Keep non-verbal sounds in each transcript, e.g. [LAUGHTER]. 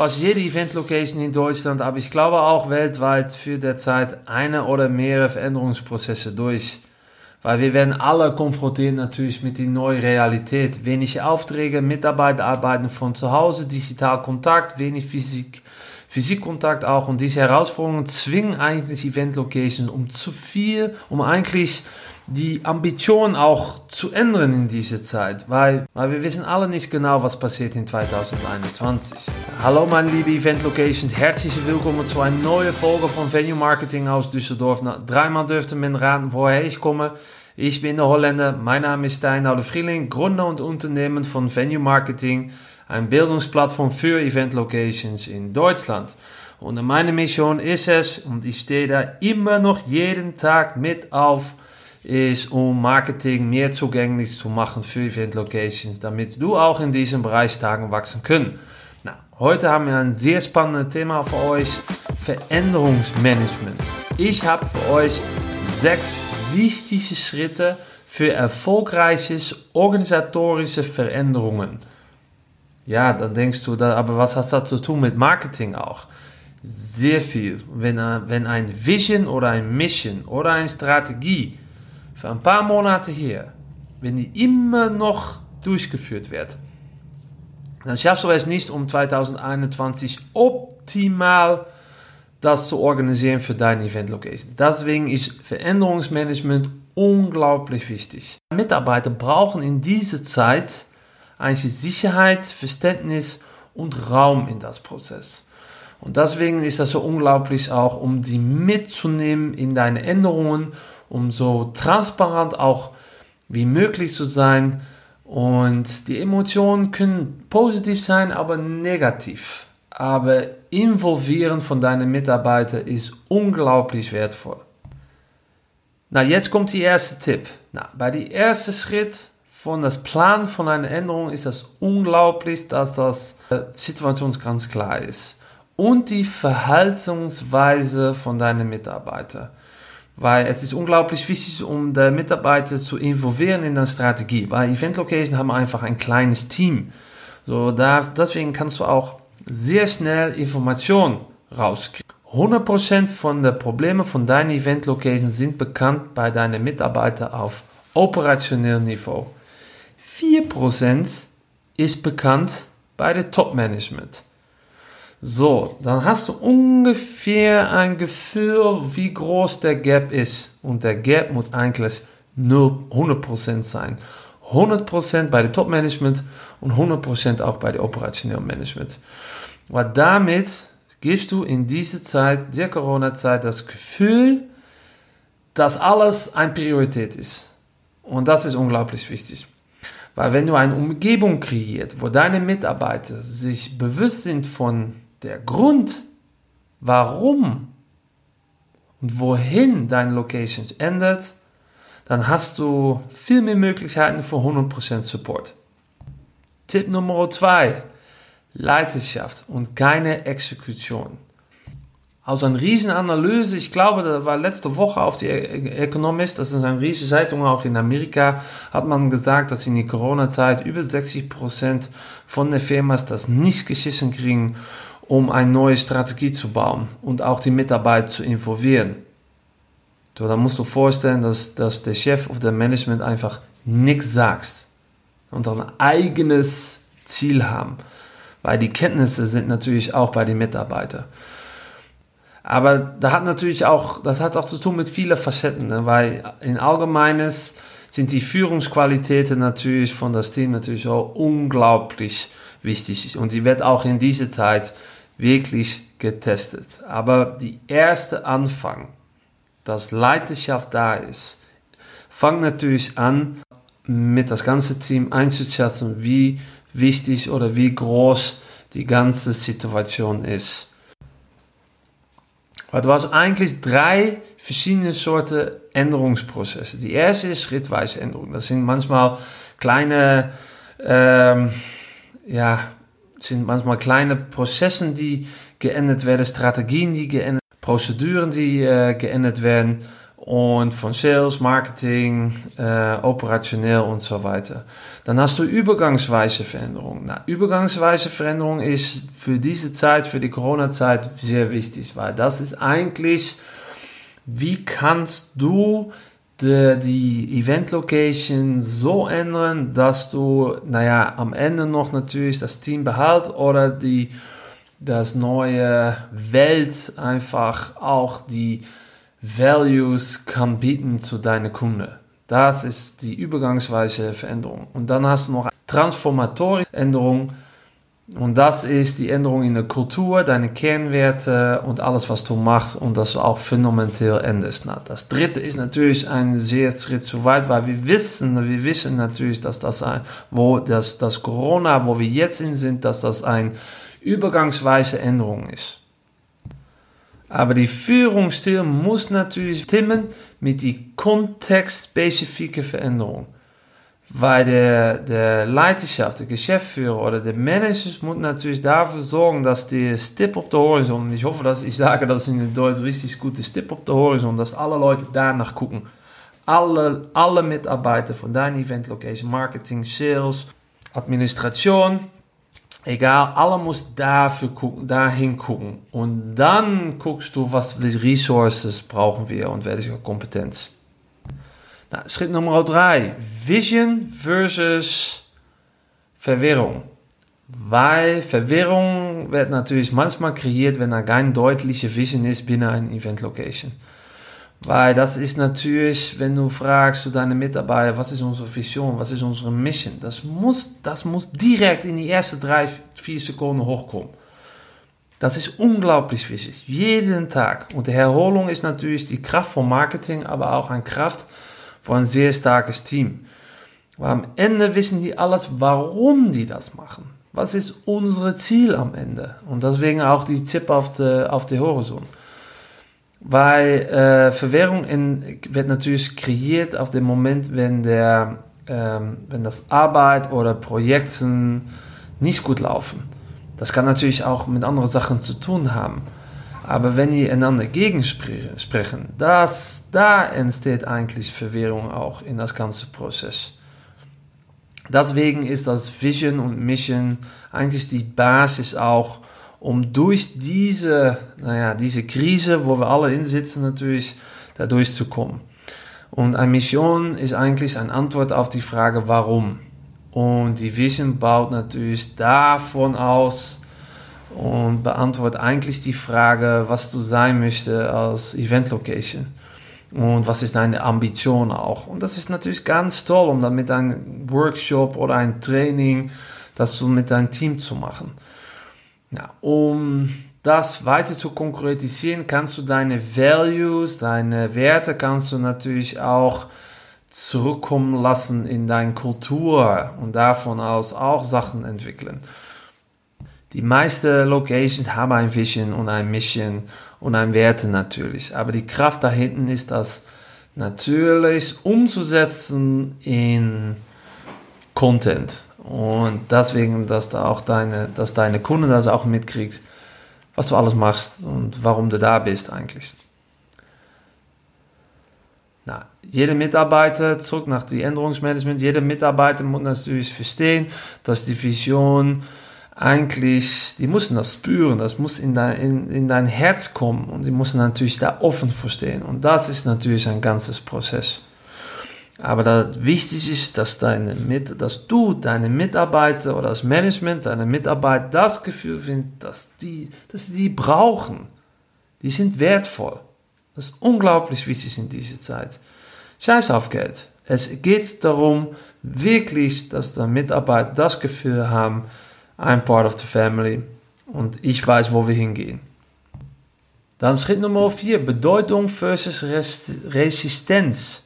fast jede Event-Location in Deutschland, aber ich glaube auch weltweit für derzeit eine oder mehrere Veränderungsprozesse durch. Weil wir werden alle konfrontiert natürlich mit die neue Realität. Wenig Aufträge, Mitarbeiter arbeiten von zu Hause, digital Kontakt, wenig Physik, Physikkontakt auch. Und diese Herausforderungen zwingen eigentlich Event-Locations um zu viel, um eigentlich die Ambition auch zu ändern in dieser Zeit, weil, weil wir wissen alle nicht genau, was passiert in 2021. Hallo meine liebe Event Locations, herzlich willkommen zu einer neuen Folge von Venue Marketing aus Düsseldorf. Na, dreimal dürfte man raten, woher ich komme. Ich bin der Holländer, mein Name ist Steinhauer Frieling, Gründer und Unternehmen von Venue Marketing, ein Bildungsplattform für Event Locations in Deutschland. Und meine Mission ist es, und ich stehe da immer noch jeden Tag mit auf, ist, um Marketing mehr zugänglich zu machen für Event Locations, damit du auch in diesem Bereich Tagen wachsen können. Na, heute haben wir ein sehr spannendes Thema für euch, Veränderungsmanagement. Ich habe für euch sechs wichtige Schritte für erfolgreiches organisatorische Veränderungen. Ja, dann denkst du, aber was hat das zu tun mit Marketing auch? Sehr viel. Wenn, wenn ein Vision oder ein Mission oder eine Strategie für ein paar Monate her, wenn die immer noch durchgeführt wird, dann schaffst du es nicht, um 2021 optimal das zu organisieren für deine Event Location. Deswegen ist Veränderungsmanagement unglaublich wichtig. Mitarbeiter brauchen in dieser Zeit eigentlich Sicherheit, Verständnis und Raum in das Prozess. Und deswegen ist das so unglaublich auch, um die mitzunehmen in deine Änderungen um so transparent auch wie möglich zu sein. Und die Emotionen können positiv sein, aber negativ. Aber involvieren von deinen Mitarbeitern ist unglaublich wertvoll. Na, jetzt kommt die erste Tipp. Na, bei dem ersten Schritt von das Plan von einer Änderung ist das unglaublich, dass das äh, Situation ganz klar ist. Und die Verhaltensweise von deinen Mitarbeitern weil es ist unglaublich wichtig, um die Mitarbeiter zu involvieren in der Strategie, weil Event Location haben einfach ein kleines Team. So, da, deswegen kannst du auch sehr schnell Informationen rauskriegen. 100% von den Problemen von deinen Event Locations sind bekannt bei deinen Mitarbeitern auf operationellem Niveau. 4% ist bekannt bei der Top Management. So, dann hast du ungefähr ein Gefühl, wie groß der Gap ist. Und der Gap muss eigentlich nur 100% sein. 100% bei der Top-Management und 100% auch bei der operationellen Management. Weil damit gibst du in dieser Zeit, der Corona-Zeit, das Gefühl, dass alles eine Priorität ist. Und das ist unglaublich wichtig. Weil wenn du eine Umgebung kreiert, wo deine Mitarbeiter sich bewusst sind von der Grund, warum und wohin deine Location ändert, dann hast du viel mehr Möglichkeiten für 100% Support. Tipp Nummer 2. Leiterschaft und keine Exekution. Also eine Riesenanalyse, ich glaube, das war letzte Woche auf die Economist, das ist eine riesige Zeitung auch in Amerika, hat man gesagt, dass in der Corona-Zeit über 60% von den Firmas das nicht geschissen kriegen um eine neue Strategie zu bauen und auch die Mitarbeiter zu involvieren. So, dann musst du vorstellen, dass, dass der Chef oder der Management einfach nichts sagt und ein eigenes Ziel haben, weil die Kenntnisse sind natürlich auch bei den Mitarbeitern. Aber da hat natürlich auch, das hat auch zu tun mit vielen Facetten, ne? weil in Allgemeines sind die Führungsqualitäten natürlich von das Team natürlich auch unglaublich wichtig und die wird auch in dieser Zeit wirklich getestet. Aber die erste Anfang, dass Leidenschaft da ist, fängt natürlich an, mit das ganze Team einzuschätzen, wie wichtig oder wie groß die ganze Situation ist. Du hast eigentlich drei verschiedene Sorten Änderungsprozesse. Die erste ist schrittweise Änderung. Das sind manchmal kleine ähm, ja, sind manchmal kleine Prozessen, die geändert werden, Strategien, die geändert Prozeduren, die äh, geändert werden. und von Sales, Marketing, äh, operationell und so weiter. Dann hast du übergangsweise Veränderungen. Na, übergangsweise Veränderung ist für diese Zeit, für die Corona-Zeit sehr wichtig, weil das ist eigentlich, wie kannst du die, Event Location so ändern, dass du, naja, am Ende noch natürlich das Team behalt oder die, das neue Welt einfach auch die Values kann bieten zu deinen Kunden. Das ist die übergangsweise Veränderung. Und dann hast du noch eine transformatorische Änderung. Und das ist die Änderung in der Kultur, deine Kernwerte und alles, was du machst und das auch fundamental änderst. Das dritte ist natürlich ein sehr Schritt zu weit, weil wir wissen, wir wissen natürlich, dass das ein, wo das, das Corona, wo wir jetzt in sind, dass das eine übergangsweise Änderung ist. Aber die Führungsstil muss natürlich stimmen mit die kontextspezifische Veränderung. Weil der, der Leiterschaft, der Geschäftsführer oder der Manager muss natürlich dafür sorgen, dass die Stip auf der Horizon, und ich hoffe, dass ich das ist in Deutsch richtig gute Stip auf der Horizon, dass alle Leute danach gucken. Alle, alle Mitarbeiter von deiner Event Location, Marketing, Sales, Administration, egal, alle muss dafür gucken, dahin gucken. Und dann guckst du, für Resources brauchen wir und welche Kompetenz. Nou, Schritt Nummer drei. Vision versus Verwirrung. Weil Verwirrung wird natürlich manchmal kreiert, wenn da kein deutliche Vision ist binnen einer Event Location. Weil das ist natürlich, wenn du fragst zu deinen Mitarbeiter, was ist unsere Vision, was ist unsere Mission, das muss, das muss direkt in die ersten drei, vier Sekunden hochkommen. Das ist unglaublich wichtig, jeden Tag. Und die Erholung ist natürlich die Kraft von Marketing, aber auch eine Kraft von ein sehr starkes Team. Weil am Ende wissen die alles, warum die das machen. Was ist unser Ziel am Ende? Und deswegen auch die Zip auf der auf die Horizont. Weil äh, Verwirrung in, wird natürlich kreiert auf dem Moment, wenn, der, ähm, wenn das Arbeit oder Projekten nicht gut laufen. Das kann natürlich auch mit anderen Sachen zu tun haben. Aber wenn die einander gegensprechen, das, da entsteht eigentlich Verwirrung auch in das ganze Prozess. Deswegen ist das Vision und Mission eigentlich die Basis auch um durch diese, naja, diese Krise, wo wir alle in sitzen, natürlich da durchzukommen. Und eine Mission ist eigentlich eine Antwort auf die Frage, warum. Und die Vision baut natürlich davon aus und beantwortet eigentlich die Frage, was du sein möchtest als Event Location. Und was ist deine Ambition auch? Und das ist natürlich ganz toll, um dann mit einem Workshop oder ein Training das so mit deinem Team zu machen. Ja, um das weiter zu konkretisieren, kannst du deine Values, deine Werte, kannst du natürlich auch zurückkommen lassen in deine Kultur und davon aus auch Sachen entwickeln. Die meisten Locations haben ein Vision und ein Mission und ein Werte natürlich, aber die Kraft da hinten ist das natürlich umzusetzen in Content. Und deswegen, dass da auch deine, dass deine Kunden das auch mitkriegst, was du alles machst und warum du da bist eigentlich. Na, jeder Mitarbeiter, zurück nach dem Änderungsmanagement, jeder Mitarbeiter muss natürlich verstehen, dass die Vision eigentlich, die müssen das spüren, das muss in dein, in, in dein Herz kommen und die müssen natürlich da offen verstehen. Und das ist natürlich ein ganzes Prozess. Aber da wichtig ist, dass, deine Mit dass du deine Mitarbeiter oder das Management deine Mitarbeiter das Gefühl findet, dass die, dass die brauchen. Die sind wertvoll. Das ist unglaublich wichtig in dieser Zeit. Scheiß auf Geld. Es geht darum, wirklich, dass die Mitarbeiter das Gefühl haben, I'm part of the family und ich weiß, wo wir hingehen. Dann Schritt Nummer 4, Bedeutung versus Resistenz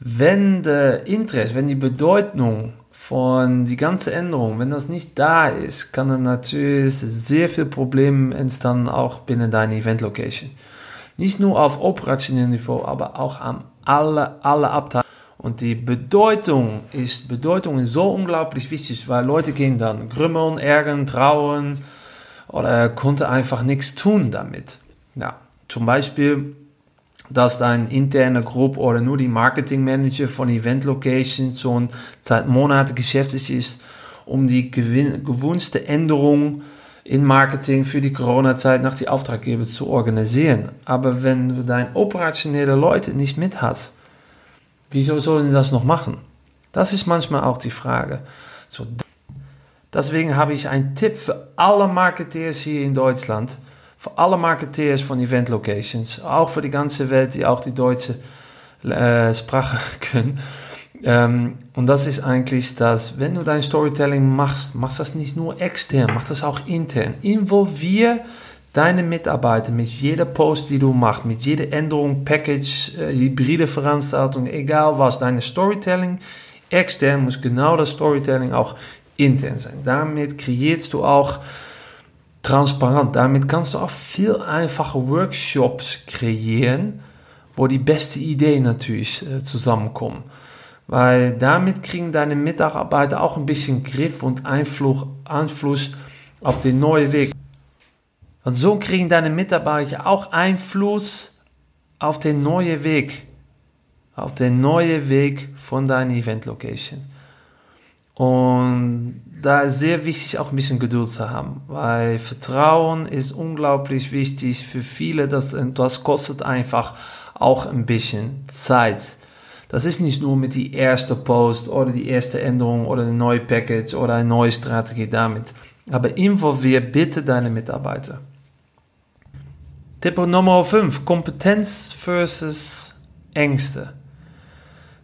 wenn der Interesse, wenn die Bedeutung von die ganze Änderung, wenn das nicht da ist, kann dann natürlich sehr viel Probleme entstehen, auch binnen deiner Event Location. Nicht nur auf operationellem Niveau, aber auch an alle, alle Abteilungen. Und die Bedeutung ist, Bedeutung ist so unglaublich wichtig, weil Leute gehen dann grümmeln, ärgern, trauen oder konnte einfach nichts tun damit. Ja, zum Beispiel dass dein interne Gruppe oder nur die Marketingmanager von Event Locations schon seit Monaten geschäftig ist, um die gewünschte Änderung in Marketing für die Corona-Zeit nach die Auftraggeber zu organisieren. Aber wenn du deine operationelle Leute nicht mit hast, wieso sollen die das noch machen? Das ist manchmal auch die Frage. So, deswegen habe ich einen Tipp für alle Marketeers hier in Deutschland für alle Marketeers von Event Locations, auch für die ganze Welt, die auch die deutsche äh, Sprache [LAUGHS] können. Ähm, und das ist eigentlich dass wenn du dein Storytelling machst, machst das nicht nur extern, mach das auch intern. Involvier deine Mitarbeiter mit jeder Post, die du machst, mit jeder Änderung, Package, äh, hybride Veranstaltung, egal was, deine Storytelling extern muss genau das Storytelling auch intern sein. Damit kreierst du auch transparent. Damit kannst du auch viel einfache Workshops kreieren, wo die beste Ideen natürlich äh, zusammenkommen. Weil damit kriegen deine Mitarbeiter auch ein bisschen Griff und Einfluss auf den neuen Weg. Und so kriegen deine Mitarbeiter auch Einfluss auf den neuen Weg. Auf den neuen Weg von deiner Event Location. Und da ist sehr wichtig, auch ein bisschen Geduld zu haben, weil Vertrauen ist unglaublich wichtig für viele. Das, das kostet einfach auch ein bisschen Zeit. Das ist nicht nur mit die erste Post oder die erste Änderung oder ein neues Package oder eine neue Strategie damit. Aber involvier bitte deine Mitarbeiter. Tipp Nummer 5. Kompetenz versus Ängste.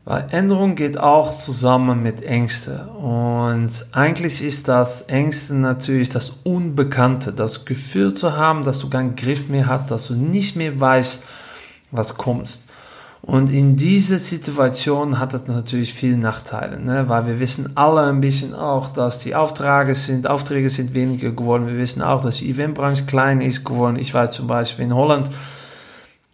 Weil Änderung geht auch zusammen mit Ängste. Und eigentlich ist das Ängste natürlich das Unbekannte, das Gefühl zu haben, dass du keinen Griff mehr hast, dass du nicht mehr weißt, was kommst. Und in dieser Situation hat das natürlich viele Nachteile, ne? weil wir wissen alle ein bisschen auch, dass die Aufträge sind, Aufträge sind weniger geworden. Wir wissen auch, dass die Eventbranche klein ist geworden. Ich weiß zum Beispiel in Holland,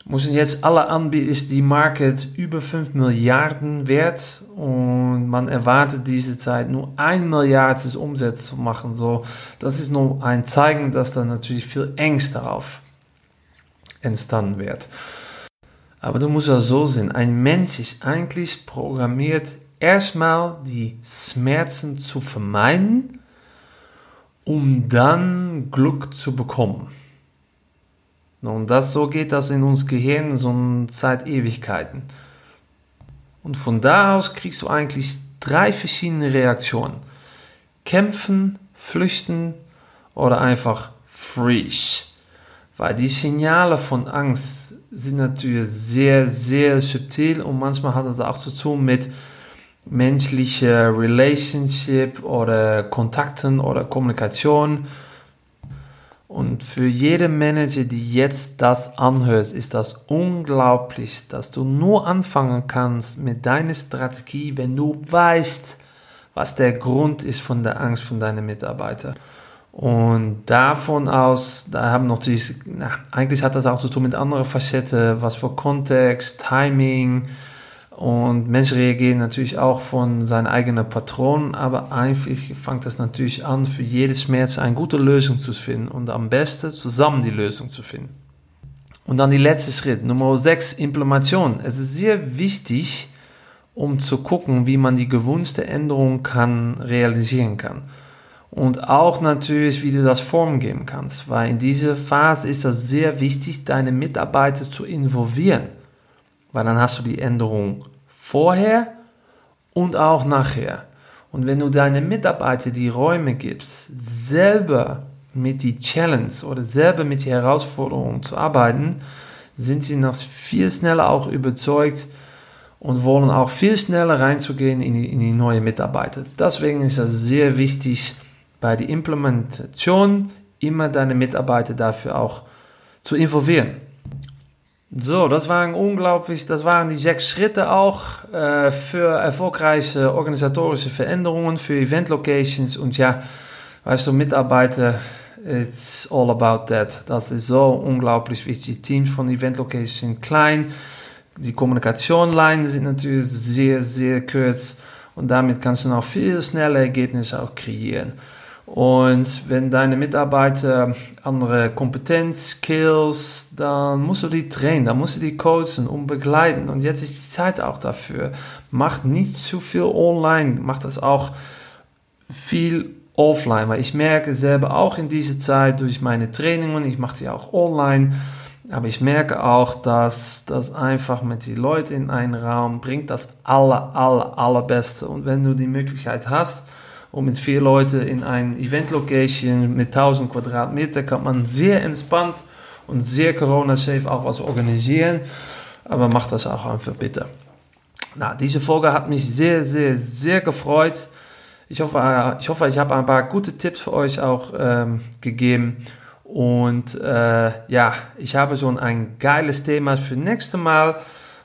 müssen jetzt alle anbieten, ist die Market über 5 Milliarden wert und man erwartet diese Zeit nur 1 Milliarde Umsatz zu machen. So, das ist nur ein Zeichen, dass da natürlich viel Ängste darauf entstanden wird. Aber du musst ja so sehen, ein Mensch ist eigentlich programmiert, erstmal die Schmerzen zu vermeiden, um dann Glück zu bekommen. Und das, so geht das in uns Gehirn so seit Ewigkeiten. Und von da aus kriegst du eigentlich drei verschiedene Reaktionen. Kämpfen, flüchten oder einfach freeze. Weil die Signale von Angst sind natürlich sehr, sehr subtil und manchmal hat das auch zu tun mit menschlicher Relationship oder Kontakten oder Kommunikation und für jede Manager, die jetzt das anhört, ist das unglaublich, dass du nur anfangen kannst mit deiner Strategie, wenn du weißt, was der Grund ist von der Angst von deinen Mitarbeitern. Und davon aus, da haben natürlich, na, eigentlich hat das auch zu tun mit anderen Facetten, was für Kontext, Timing, und Menschen reagieren natürlich auch von seinen eigenen Patronen, aber eigentlich fängt das natürlich an, für jedes Schmerz eine gute Lösung zu finden und am besten zusammen die Lösung zu finden. Und dann die letzte Schritt, Nummer 6, Implementation. Es ist sehr wichtig, um zu gucken, wie man die gewünschte Änderung kann, realisieren kann. Und auch natürlich, wie du das Form geben kannst, weil in dieser Phase ist es sehr wichtig, deine Mitarbeiter zu involvieren weil dann hast du die Änderung vorher und auch nachher. Und wenn du deinen Mitarbeitern die Räume gibst, selber mit die Challenge oder selber mit die Herausforderung zu arbeiten, sind sie noch viel schneller auch überzeugt und wollen auch viel schneller reinzugehen in die, in die neue Mitarbeiter. Deswegen ist es sehr wichtig, bei der Implementation immer deine Mitarbeiter dafür auch zu involvieren. So, das waren unglaublich, das waren die sechs Schritte auch äh, für erfolgreiche organisatorische Veränderungen, für Event Locations und ja, weißt du, Mitarbeiter, it's all about that. Das ist so unglaublich wichtig. Teams von Event Locations sind klein, die Kommunikationleinen sind natürlich sehr, sehr kurz und damit kannst du noch viel schneller Ergebnisse auch kreieren. Und wenn deine Mitarbeiter andere Kompetenz, Skills, dann musst du die trainen, dann musst du die coachen und begleiten. Und jetzt ist die Zeit auch dafür. Mach nicht zu viel online, mach das auch viel offline, weil ich merke selber auch in dieser Zeit durch meine Trainings, ich mache sie auch online, aber ich merke auch, dass das einfach mit den Leuten in einen Raum bringt das aller, aller, allerbeste. Und wenn du die Möglichkeit hast, und mit vier Leuten in ein Event-Location mit 1000 Quadratmeter kann man sehr entspannt und sehr Corona-safe auch was organisieren. Aber macht das auch einfach bitte. Na, diese Folge hat mich sehr, sehr, sehr gefreut. Ich hoffe, ich, hoffe, ich habe ein paar gute Tipps für euch auch ähm, gegeben. Und äh, ja, ich habe schon ein geiles Thema für nächste Mal.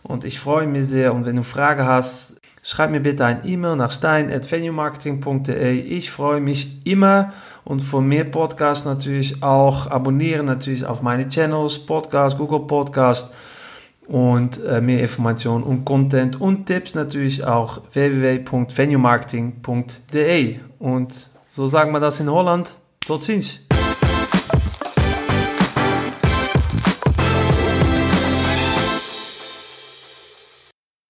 Und ich freue mich sehr. Und wenn du Fragen hast, Schreib mir bitte ein E-Mail nach stein.venuemarketing.de. Ich freue mich immer und für mehr Podcasts natürlich auch abonnieren natürlich auf meine Channels, Podcast, Google Podcast und äh, mehr Informationen und Content und Tipps natürlich auch www.venuemarketing.de. Und so sagen wir das in Holland. Tot ziens!